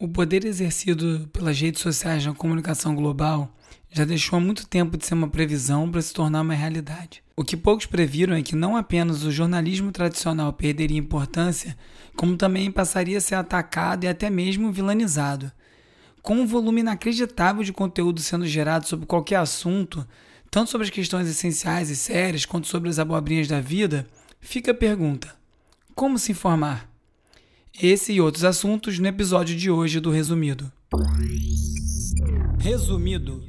O poder exercido pelas redes sociais na comunicação global já deixou há muito tempo de ser uma previsão para se tornar uma realidade. O que poucos previram é que não apenas o jornalismo tradicional perderia importância, como também passaria a ser atacado e até mesmo vilanizado. Com um volume inacreditável de conteúdo sendo gerado sobre qualquer assunto, tanto sobre as questões essenciais e sérias quanto sobre as abobrinhas da vida, fica a pergunta: como se informar? Esse e outros assuntos no episódio de hoje do Resumido. Resumido.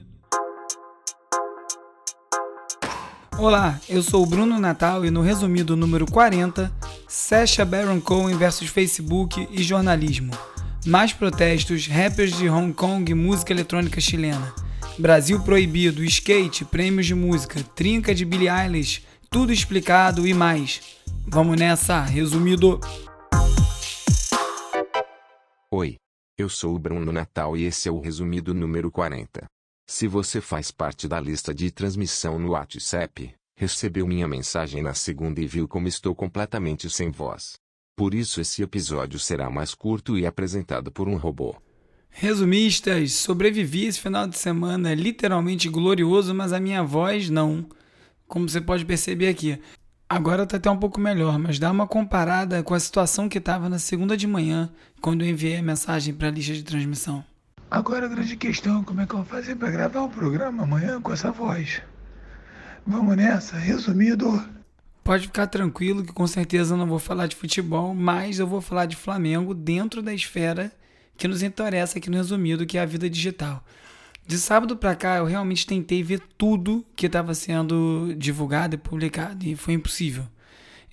Olá, eu sou o Bruno Natal e no resumido número 40, Sasha Baron Cohen versus Facebook e jornalismo. Mais protestos, rappers de Hong Kong e música eletrônica chilena. Brasil proibido, skate, prêmios de música, trinca de Billie Eilish, tudo explicado e mais. Vamos nessa, resumido. Oi, eu sou o Bruno Natal e esse é o resumido número 40. Se você faz parte da lista de transmissão no WhatsApp, recebeu minha mensagem na segunda e viu como estou completamente sem voz. Por isso esse episódio será mais curto e apresentado por um robô. Resumistas, sobrevivi esse final de semana literalmente glorioso, mas a minha voz não. Como você pode perceber aqui, Agora tá até um pouco melhor, mas dá uma comparada com a situação que estava na segunda de manhã, quando eu enviei a mensagem para a lista de transmissão. Agora a grande questão, como é que eu vou fazer para gravar o programa amanhã com essa voz? Vamos nessa, resumido. Pode ficar tranquilo que com certeza não vou falar de futebol, mas eu vou falar de Flamengo dentro da esfera que nos interessa aqui no resumido, que é a vida digital. De sábado para cá, eu realmente tentei ver tudo que estava sendo divulgado e publicado e foi impossível.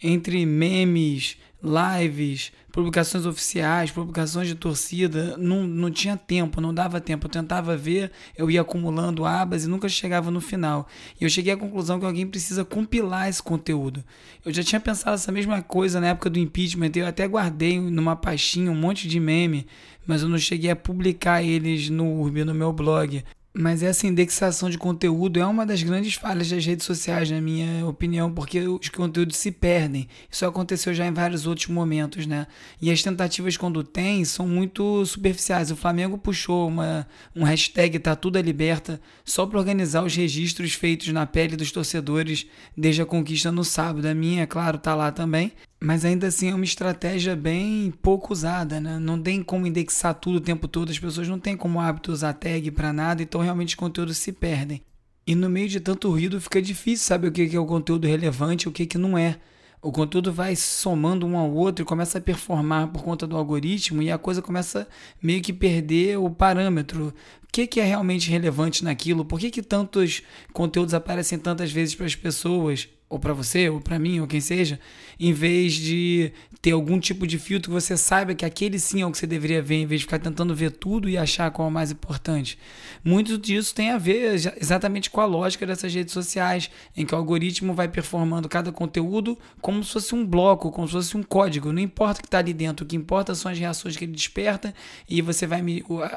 Entre memes, lives, publicações oficiais, publicações de torcida, não, não tinha tempo, não dava tempo. Eu tentava ver, eu ia acumulando abas e nunca chegava no final. E eu cheguei à conclusão que alguém precisa compilar esse conteúdo. Eu já tinha pensado essa mesma coisa na época do impeachment, eu até guardei numa pastinha um monte de meme mas eu não cheguei a publicar eles no Urb, no meu blog. Mas essa indexação de conteúdo é uma das grandes falhas das redes sociais, na minha opinião, porque os conteúdos se perdem. Isso aconteceu já em vários outros momentos, né? E as tentativas, quando tem, são muito superficiais. O Flamengo puxou uma, um hashtag Tá Tudo é Liberta só para organizar os registros feitos na pele dos torcedores desde a conquista no sábado. A minha, é claro, tá lá também. Mas ainda assim é uma estratégia bem pouco usada, né? Não tem como indexar tudo o tempo todo, as pessoas não têm como hábito usar tag para nada, então realmente os conteúdos se perdem. E no meio de tanto ruído fica difícil saber o que é o conteúdo relevante e o que não é. O conteúdo vai somando um ao outro e começa a performar por conta do algoritmo e a coisa começa meio que perder o parâmetro. O que, é realmente relevante naquilo? Por que, que tantos conteúdos aparecem tantas vezes para as pessoas? Ou para você, ou para mim, ou quem seja, em vez de ter algum tipo de filtro que você saiba que aquele sim é o que você deveria ver, em vez de ficar tentando ver tudo e achar qual é o mais importante. Muito disso tem a ver exatamente com a lógica dessas redes sociais, em que o algoritmo vai performando cada conteúdo como se fosse um bloco, como se fosse um código. Não importa o que está ali dentro, o que importa são as reações que ele desperta e você vai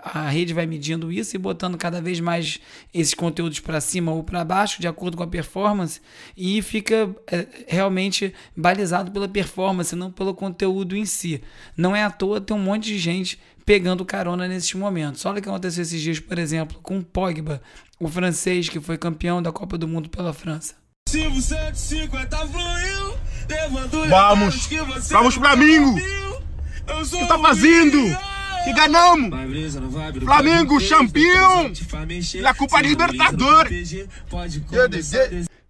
a rede vai medindo isso e botando cada vez mais esses conteúdos para cima ou para baixo de acordo com a performance e fica fica é, realmente balizado pela performance, não pelo conteúdo em si. Não é à toa ter um monte de gente pegando carona nesses momentos. Olha o que aconteceu esses dias, por exemplo, com o Pogba, o francês que foi campeão da Copa do Mundo pela França. Vamos! Vamos, Flamengo! O que tá fazendo? Que ganhamos! Flamengo, campeão! La Copa Libertadores!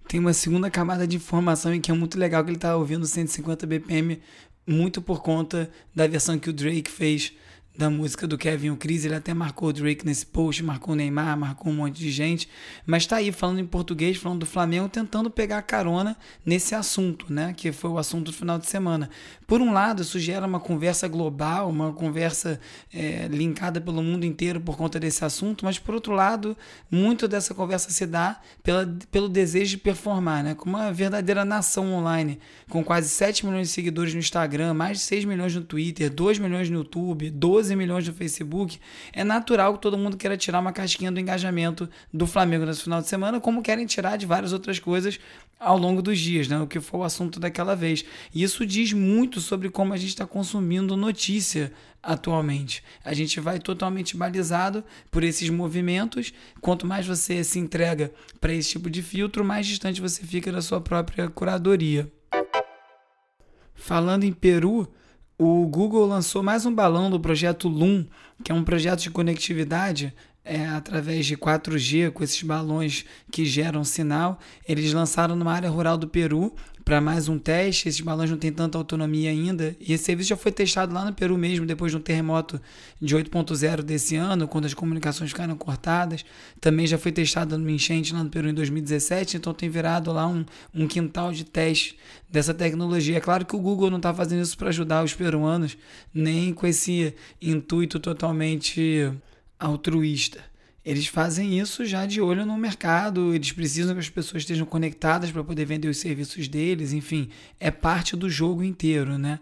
Tem uma segunda camada de informação em que é muito legal que ele está ouvindo 150 BPM muito por conta da versão que o Drake fez da música do Kevin o Chris, ele até marcou o Drake nesse post, marcou o Neymar, marcou um monte de gente, mas tá aí falando em português, falando do Flamengo, tentando pegar carona nesse assunto, né, que foi o assunto do final de semana. Por um lado, isso gera uma conversa global, uma conversa é, linkada pelo mundo inteiro por conta desse assunto, mas por outro lado, muito dessa conversa se dá pela, pelo desejo de performar, né, como uma verdadeira nação online, com quase 7 milhões de seguidores no Instagram, mais de 6 milhões no Twitter, 2 milhões no YouTube, 12 12 milhões no Facebook, é natural que todo mundo queira tirar uma casquinha do engajamento do Flamengo nesse final de semana, como querem tirar de várias outras coisas ao longo dos dias, né? O que foi o assunto daquela vez. E isso diz muito sobre como a gente está consumindo notícia atualmente. A gente vai totalmente balizado por esses movimentos. Quanto mais você se entrega para esse tipo de filtro, mais distante você fica da sua própria curadoria. Falando em Peru, o Google lançou mais um balão do projeto Loom, que é um projeto de conectividade é, através de 4G, com esses balões que geram sinal. Eles lançaram numa área rural do Peru para mais um teste. Esses balões não têm tanta autonomia ainda. E esse serviço já foi testado lá no Peru mesmo, depois de um terremoto de 8.0 desse ano, quando as comunicações ficaram cortadas. Também já foi testado no enchente lá no Peru em 2017, então tem virado lá um, um quintal de teste dessa tecnologia. É claro que o Google não está fazendo isso para ajudar os peruanos, nem com esse intuito totalmente altruísta. Eles fazem isso já de olho no mercado, eles precisam que as pessoas estejam conectadas para poder vender os serviços deles, enfim, é parte do jogo inteiro, né?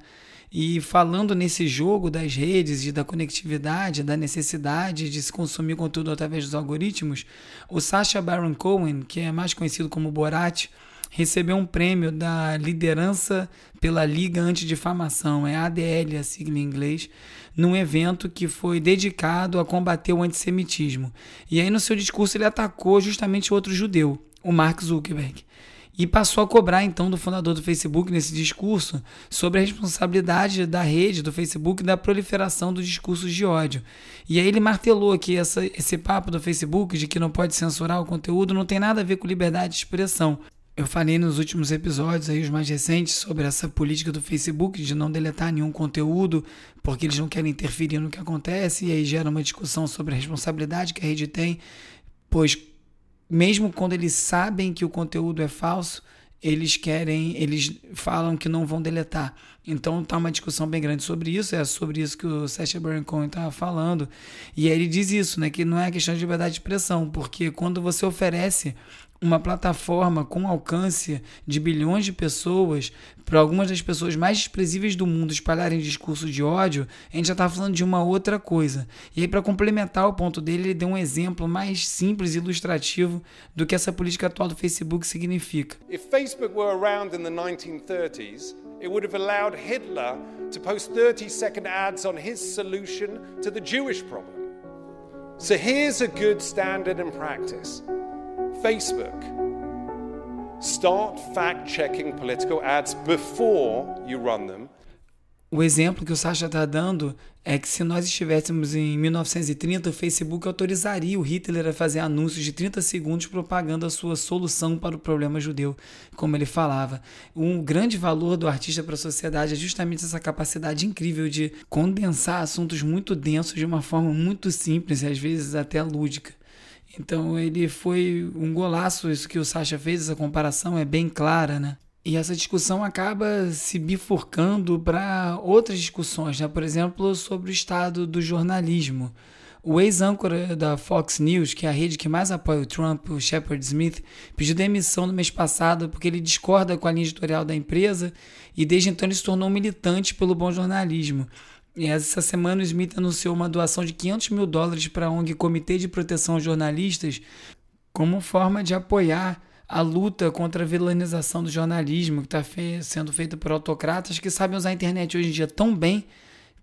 E falando nesse jogo das redes e da conectividade, da necessidade de se consumir conteúdo através dos algoritmos, o Sacha Baron Cohen, que é mais conhecido como Borat, recebeu um prêmio da liderança pela Liga Antidifamação, é ADL a sigla em inglês, num evento que foi dedicado a combater o antissemitismo. E aí no seu discurso ele atacou justamente outro judeu, o Mark Zuckerberg. E passou a cobrar então do fundador do Facebook nesse discurso sobre a responsabilidade da rede do Facebook da proliferação dos discursos de ódio. E aí ele martelou que essa, esse papo do Facebook de que não pode censurar o conteúdo não tem nada a ver com liberdade de expressão. Eu falei nos últimos episódios, aí, os mais recentes, sobre essa política do Facebook de não deletar nenhum conteúdo, porque eles não querem interferir no que acontece, e aí gera uma discussão sobre a responsabilidade que a rede tem, pois mesmo quando eles sabem que o conteúdo é falso, eles querem, eles falam que não vão deletar. Então tá uma discussão bem grande sobre isso, é sobre isso que o Sacha Baron Cohen estava falando. E aí ele diz isso, né, que não é questão de liberdade de expressão, porque quando você oferece uma plataforma com alcance de bilhões de pessoas, para algumas das pessoas mais desprezíveis do mundo espalharem discurso de ódio, a gente já está falando de uma outra coisa. E aí, para complementar o ponto dele, ele deu um exemplo mais simples e ilustrativo do que essa política atual do Facebook significa. If Facebook were around in the 1930s, it would have allowed Hitler to post 30-second ads on his solution to the Jewish problem. So here's a good standard and practice. Facebook. Start fact checking political ads before you run them. O exemplo que o Sasha está dando é que se nós estivéssemos em 1930, o Facebook autorizaria o Hitler a fazer anúncios de 30 segundos propagando a sua solução para o problema judeu, como ele falava. Um grande valor do artista para a sociedade é justamente essa capacidade incrível de condensar assuntos muito densos de uma forma muito simples e às vezes até lúdica. Então ele foi um golaço isso que o Sasha fez, essa comparação é bem clara, né? E essa discussão acaba se bifurcando para outras discussões, né? por exemplo, sobre o estado do jornalismo. O ex-âncora da Fox News, que é a rede que mais apoia o Trump, o Shepard Smith, pediu demissão no mês passado porque ele discorda com a linha editorial da empresa e desde então ele se tornou militante pelo bom jornalismo. E essa semana o Smith anunciou uma doação de 500 mil dólares para a ONG Comitê de Proteção aos Jornalistas como forma de apoiar a luta contra a vilanização do jornalismo que está fe sendo feita por autocratas que sabem usar a internet hoje em dia tão bem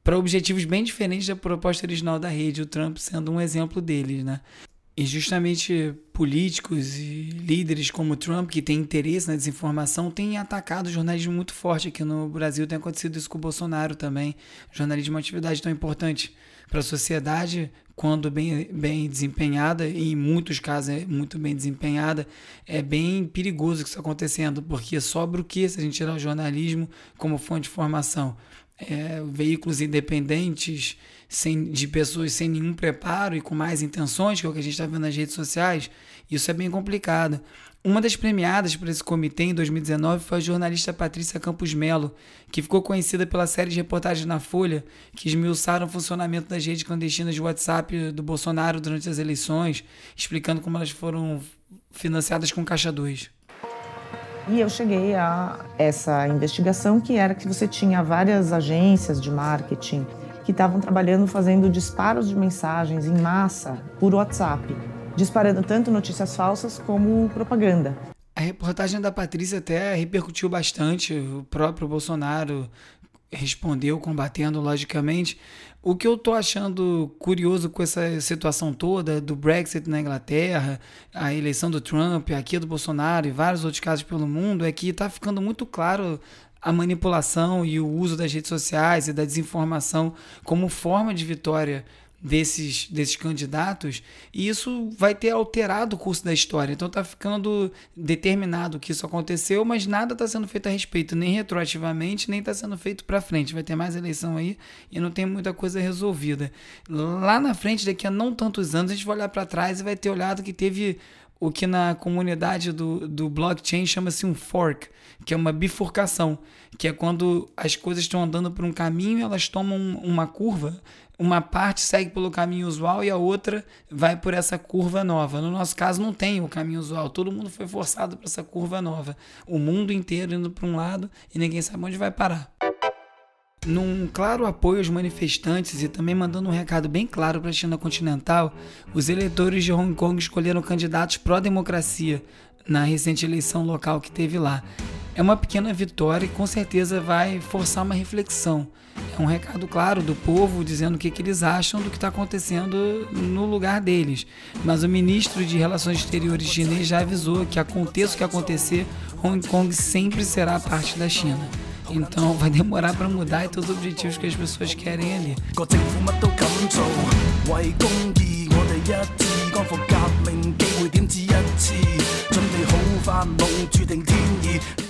para objetivos bem diferentes da proposta original da rede, o Trump sendo um exemplo deles, né? E justamente políticos e líderes como Trump, que têm interesse na desinformação, têm atacado o jornalismo muito forte aqui no Brasil. Tem acontecido isso com o Bolsonaro também. O jornalismo é uma atividade tão importante para a sociedade, quando bem, bem desempenhada, e em muitos casos é muito bem desempenhada, é bem perigoso que isso acontecendo, porque sobra o que se a gente tirar o jornalismo como fonte de informação? É, veículos independentes, sem, de pessoas sem nenhum preparo e com mais intenções, que é o que a gente está vendo nas redes sociais, isso é bem complicado. Uma das premiadas por esse comitê em 2019 foi a jornalista Patrícia Campos Melo, que ficou conhecida pela série de reportagens na Folha que esmiuçaram o funcionamento das redes clandestinas de WhatsApp do Bolsonaro durante as eleições, explicando como elas foram financiadas com Caixa 2. E eu cheguei a essa investigação que era que você tinha várias agências de marketing que estavam trabalhando fazendo disparos de mensagens em massa por WhatsApp, disparando tanto notícias falsas como propaganda. A reportagem da Patrícia até repercutiu bastante. O próprio Bolsonaro respondeu combatendo, logicamente. O que eu tô achando curioso com essa situação toda do Brexit na Inglaterra, a eleição do Trump, aqui do Bolsonaro e vários outros casos pelo mundo, é que está ficando muito claro a manipulação e o uso das redes sociais e da desinformação como forma de vitória desses, desses candidatos, e isso vai ter alterado o curso da história. Então está ficando determinado que isso aconteceu, mas nada está sendo feito a respeito, nem retroativamente, nem está sendo feito para frente. Vai ter mais eleição aí e não tem muita coisa resolvida. Lá na frente, daqui a não tantos anos, a gente vai olhar para trás e vai ter olhado que teve o que na comunidade do, do blockchain chama-se um fork, que é uma bifurcação, que é quando as coisas estão andando por um caminho, elas tomam uma curva uma parte segue pelo caminho usual e a outra vai por essa curva nova. No nosso caso, não tem o caminho usual, todo mundo foi forçado para essa curva nova. O mundo inteiro indo para um lado e ninguém sabe onde vai parar. Num claro apoio aos manifestantes e também mandando um recado bem claro para a China continental, os eleitores de Hong Kong escolheram candidatos pró-democracia na recente eleição local que teve lá. É uma pequena vitória e com certeza vai forçar uma reflexão. É um recado claro do povo dizendo o que, que eles acham do que está acontecendo no lugar deles. Mas o ministro de Relações Exteriores chinês já avisou que aconteça o que acontecer, Hong Kong sempre será parte da China. Então vai demorar para mudar e todos os objetivos que as pessoas querem ali.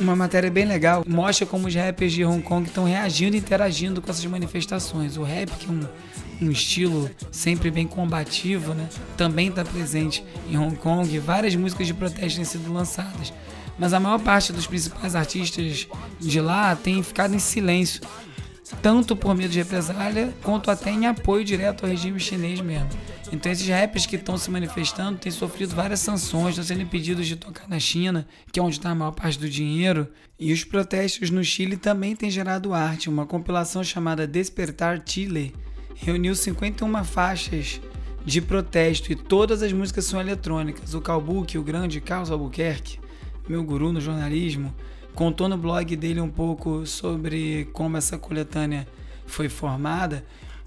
Uma matéria bem legal mostra como os rappers de Hong Kong estão reagindo e interagindo com essas manifestações. O rap, que é um, um estilo sempre bem combativo, né? também está presente em Hong Kong. Várias músicas de protesto têm sido lançadas. Mas a maior parte dos principais artistas de lá tem ficado em silêncio, tanto por medo de represália, quanto até em apoio direto ao regime chinês mesmo. Então esses rappers que estão se manifestando têm sofrido várias sanções, estão sendo impedidos de tocar na China, que é onde está a maior parte do dinheiro. E os protestos no Chile também têm gerado arte. Uma compilação chamada Despertar Chile reuniu 51 faixas de protesto e todas as músicas são eletrônicas. O Calbuque, o grande Carlos Albuquerque, meu guru no jornalismo, contou no blog dele um pouco sobre como essa coletânea foi formada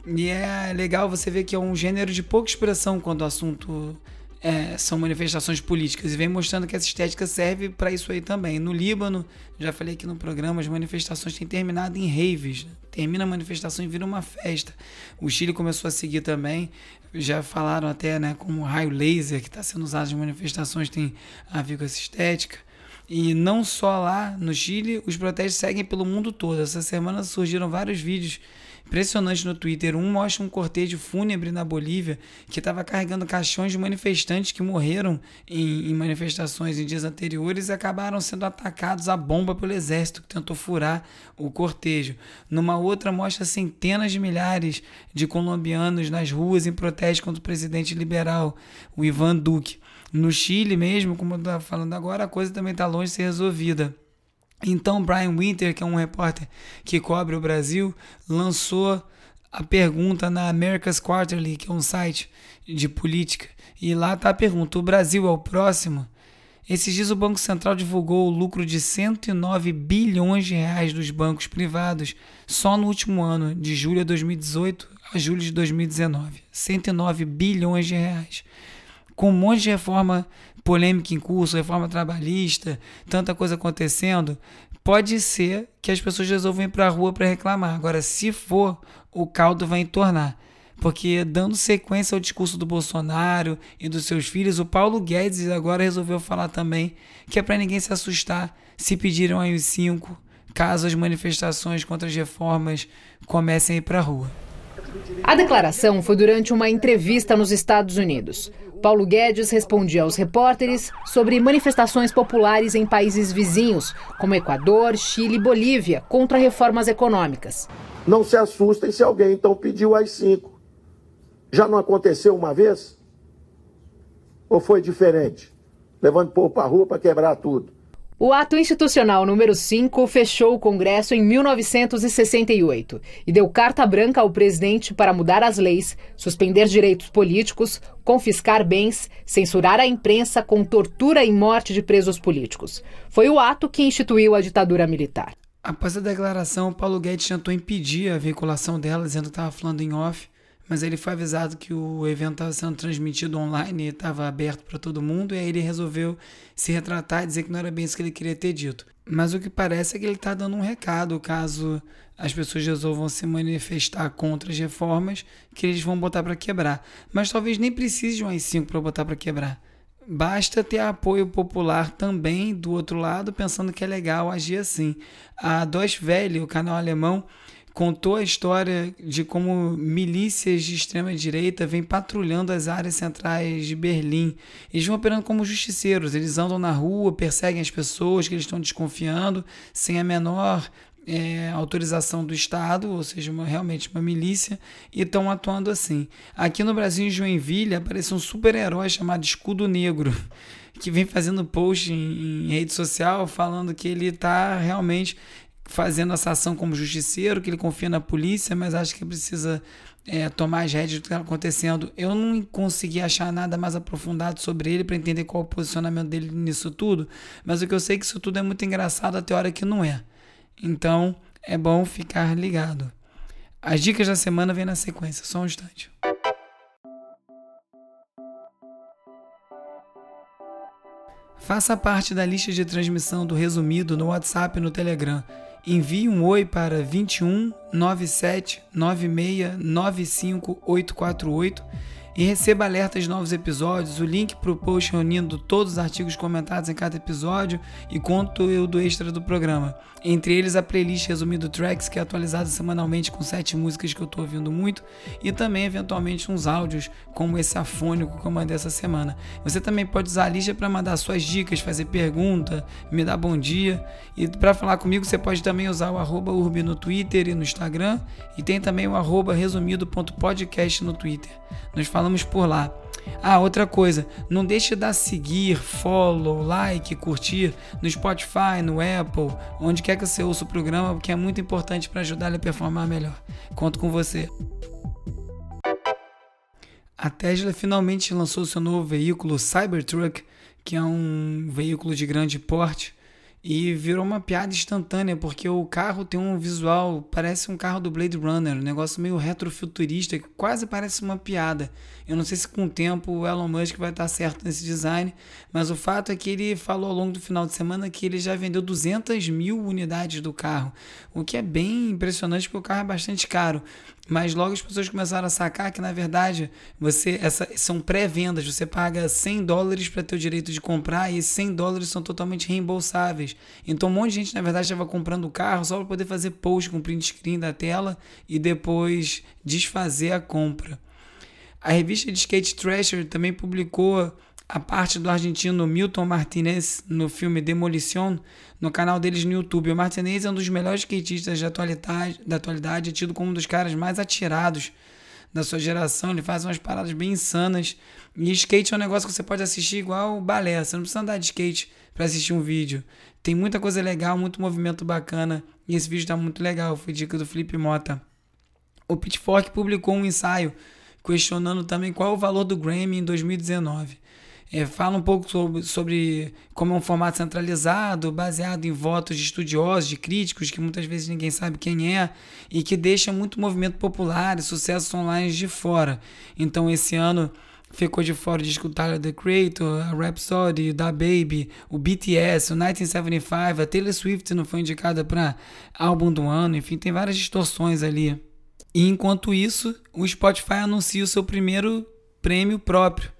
e é legal você ver que é um gênero de pouca expressão quando o assunto é, são manifestações políticas. E vem mostrando que essa estética serve para isso aí também. No Líbano, já falei aqui no programa, as manifestações têm terminado em raves. Termina a manifestação e vira uma festa. O Chile começou a seguir também. Já falaram até né, como o raio laser que está sendo usado nas manifestações tem a ver com essa estética. E não só lá no Chile, os protestos seguem pelo mundo todo. Essa semana surgiram vários vídeos impressionante no Twitter. Um mostra um cortejo fúnebre na Bolívia que estava carregando caixões de manifestantes que morreram em, em, manifestações em dias anteriores e acabaram sendo atacados a bomba pelo exército que tentou furar o cortejo. Numa outra mostra centenas de milhares de colombianos nas ruas em protesto contra o presidente liberal, o Ivan Duque. No Chile mesmo, como eu estava falando agora, a coisa também está longe de ser resolvida. Então, Brian Winter, que é um repórter que cobre o Brasil, lançou a pergunta na America's Quarterly, que é um site de política, e lá está a pergunta: o Brasil é o próximo? Esses dias o Banco Central divulgou o lucro de 109 bilhões de reais dos bancos privados só no último ano, de julho de 2018 a julho de 2019. 109 bilhões de reais. Com um monte de reforma polêmica em curso, reforma trabalhista, tanta coisa acontecendo, pode ser que as pessoas resolvam ir para a rua para reclamar. Agora, se for, o caldo vai entornar. Porque, dando sequência ao discurso do Bolsonaro e dos seus filhos, o Paulo Guedes agora resolveu falar também que é para ninguém se assustar se pediram aí os cinco, caso as manifestações contra as reformas comecem a ir para a rua. A declaração foi durante uma entrevista nos Estados Unidos. Paulo Guedes respondia aos repórteres sobre manifestações populares em países vizinhos, como Equador, Chile e Bolívia, contra reformas econômicas. Não se assustem se alguém então pediu as cinco. Já não aconteceu uma vez? Ou foi diferente? Levando o povo para a rua para quebrar tudo. O ato institucional número 5 fechou o Congresso em 1968 e deu carta branca ao presidente para mudar as leis, suspender direitos políticos, confiscar bens, censurar a imprensa com tortura e morte de presos políticos. Foi o ato que instituiu a ditadura militar. Após a declaração, Paulo Guedes tentou impedir a veiculação dela, dizendo que estava falando em off mas ele foi avisado que o evento estava sendo transmitido online e estava aberto para todo mundo, e aí ele resolveu se retratar e dizer que não era bem isso que ele queria ter dito. Mas o que parece é que ele está dando um recado, caso as pessoas resolvam se manifestar contra as reformas, que eles vão botar para quebrar. Mas talvez nem precise de um AI-5 para botar para quebrar. Basta ter apoio popular também do outro lado, pensando que é legal agir assim. A Deutsche Welle, o canal alemão, contou a história de como milícias de extrema direita vêm patrulhando as áreas centrais de Berlim. Eles vão operando como justiceiros, eles andam na rua, perseguem as pessoas que eles estão desconfiando, sem a menor é, autorização do Estado, ou seja, uma, realmente uma milícia, e estão atuando assim. Aqui no Brasil, em Joinville, apareceu um super-herói chamado Escudo Negro, que vem fazendo post em, em rede social falando que ele está realmente fazendo essa ação como justiceiro, que ele confia na polícia, mas acha que precisa é, tomar as rédeas do que está acontecendo. Eu não consegui achar nada mais aprofundado sobre ele para entender qual o posicionamento dele nisso tudo, mas o que eu sei é que isso tudo é muito engraçado até a hora que não é. Então é bom ficar ligado. As dicas da semana vêm na sequência, só um instante. Faça parte da lista de transmissão do resumido no WhatsApp e no Telegram envie um oi para 21 97 96 95 848 e receba alertas de novos episódios, o link para o post reunindo todos os artigos comentados em cada episódio e conteúdo extra do programa. Entre eles a playlist resumido tracks que é atualizada semanalmente com sete músicas que eu estou ouvindo muito e também eventualmente uns áudios como esse afônico que eu mandei essa semana. Você também pode usar a lista para mandar suas dicas, fazer pergunta, me dar bom dia e para falar comigo você pode também usar o arroba urbi no Twitter e no Instagram e tem também o arroba resumido.podcast no Twitter. Nós falamos falamos por lá. Ah, outra coisa, não deixe de dar seguir, follow, like, curtir no Spotify, no Apple, onde quer que você ouça o programa, porque é muito importante para ajudar ele a performar melhor. Conto com você. A Tesla finalmente lançou seu novo veículo Cybertruck, que é um veículo de grande porte e virou uma piada instantânea, porque o carro tem um visual, parece um carro do Blade Runner, um negócio meio retrofuturista, que quase parece uma piada. Eu não sei se com o tempo o Elon Musk vai estar certo nesse design, mas o fato é que ele falou ao longo do final de semana que ele já vendeu 200 mil unidades do carro, o que é bem impressionante porque o carro é bastante caro. Mas logo as pessoas começaram a sacar que, na verdade, você essa, são pré-vendas. Você paga 100 dólares para ter o direito de comprar e esses 100 dólares são totalmente reembolsáveis. Então, um monte de gente, na verdade, estava comprando o carro só para poder fazer post com print screen da tela e depois desfazer a compra. A revista de skate Thrasher também publicou a parte do argentino Milton Martinez no filme Demolition no canal deles no YouTube. O Martinez é um dos melhores skatistas da atualidade, da atualidade, é tido como um dos caras mais atirados da sua geração. Ele faz umas paradas bem insanas. E skate é um negócio que você pode assistir igual balé. Você não precisa andar de skate para assistir um vídeo. Tem muita coisa legal, muito movimento bacana. E esse vídeo está muito legal. Foi dica do Felipe Mota. O Pitchfork publicou um ensaio questionando também qual o valor do Grammy em 2019. É, fala um pouco sobre, sobre como é um formato centralizado, baseado em votos de estudiosos, de críticos, que muitas vezes ninguém sabe quem é, e que deixa muito movimento popular e sucessos online de fora. Então, esse ano ficou de fora de escutar The Creator, a Rhapsody, Da Baby, o BTS, o 1975, a Taylor Swift não foi indicada para álbum do ano, enfim, tem várias distorções ali. E enquanto isso, o Spotify anuncia o seu primeiro prêmio próprio,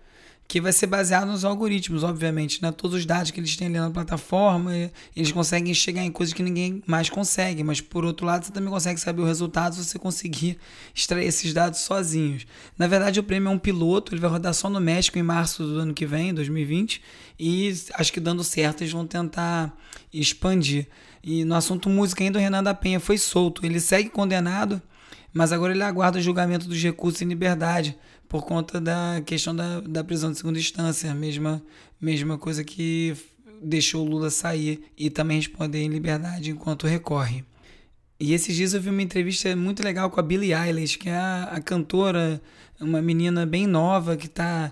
que vai ser baseado nos algoritmos, obviamente, né? Todos os dados que eles têm ali na plataforma, eles conseguem chegar em coisas que ninguém mais consegue, mas por outro lado, você também consegue saber o resultado se você conseguir extrair esses dados sozinhos. Na verdade, o prêmio é um piloto, ele vai rodar só no México em março do ano que vem, 2020, e acho que dando certo eles vão tentar expandir. E no assunto música ainda o Renan da Penha foi solto, ele segue condenado, mas agora ele aguarda o julgamento dos recursos em liberdade por conta da questão da, da prisão de segunda instância, mesma, mesma coisa que deixou Lula sair e também responder em liberdade enquanto recorre. E esses dias eu vi uma entrevista muito legal com a Billie Eilish, que é a, a cantora, uma menina bem nova que está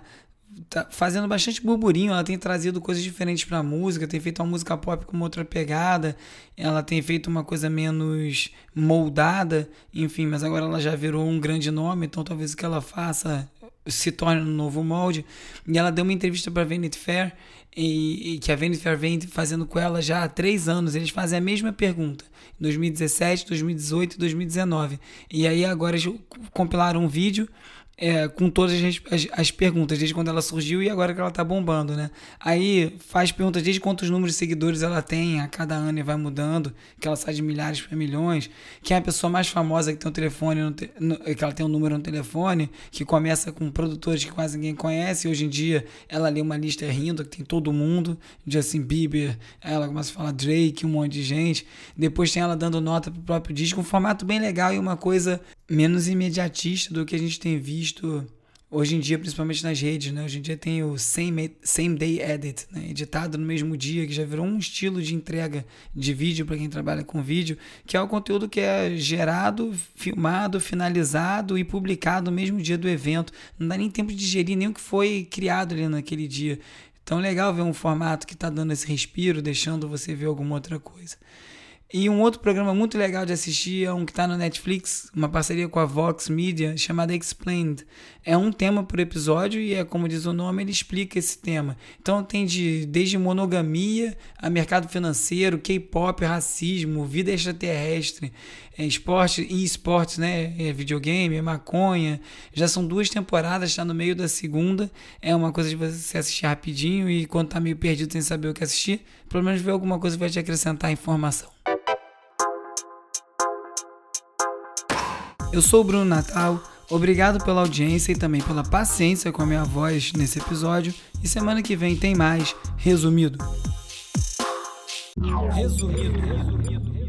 tá fazendo bastante burburinho. Ela tem trazido coisas diferentes para a música, tem feito uma música pop com outra pegada, ela tem feito uma coisa menos moldada, enfim, mas agora ela já virou um grande nome, então talvez o que ela faça se torne um novo molde. E ela deu uma entrevista para Vanity Fair, e, e, que a Vanity Fair vem fazendo com ela já há três anos. Eles fazem a mesma pergunta, 2017, 2018 e 2019. E aí agora eles compilaram um vídeo é, com todas as, as, as, perguntas, desde quando ela surgiu e agora que ela tá bombando, né? Aí faz perguntas desde quantos números de seguidores ela tem a cada ano e vai mudando, que ela sai de milhares para milhões, quem é a pessoa mais famosa que tem um telefone, no te, no, que ela tem um número no telefone, que começa com produtores que quase ninguém conhece, e hoje em dia ela lê uma lista rindo, que tem todo mundo, Justin Bieber, ela começa a falar Drake, um monte de gente, depois tem ela dando nota pro próprio disco, um formato bem legal e uma coisa menos imediatista do que a gente tem visto hoje em dia, principalmente nas redes, né? Hoje em dia tem o same, same day edit, né? editado no mesmo dia, que já virou um estilo de entrega de vídeo para quem trabalha com vídeo, que é o conteúdo que é gerado, filmado, finalizado e publicado no mesmo dia do evento. Não dá nem tempo de digerir nem o que foi criado ali naquele dia. Então, legal ver um formato que está dando esse respiro, deixando você ver alguma outra coisa. E um outro programa muito legal de assistir é um que está no Netflix, uma parceria com a Vox Media, chamada Explained. É um tema por episódio e é como diz o nome, ele explica esse tema. Então tem de, desde monogamia a mercado financeiro, K-pop, racismo, vida extraterrestre, é, esporte e esportes, né? É, videogame, é maconha. Já são duas temporadas, está no meio da segunda. É uma coisa de você assistir rapidinho e quando tá meio perdido sem saber o que assistir, pelo menos ver alguma coisa que vai te acrescentar informação. Eu sou o Bruno Natal. Obrigado pela audiência e também pela paciência com a minha voz nesse episódio. E semana que vem tem mais Resumido. Resumido. Resumido.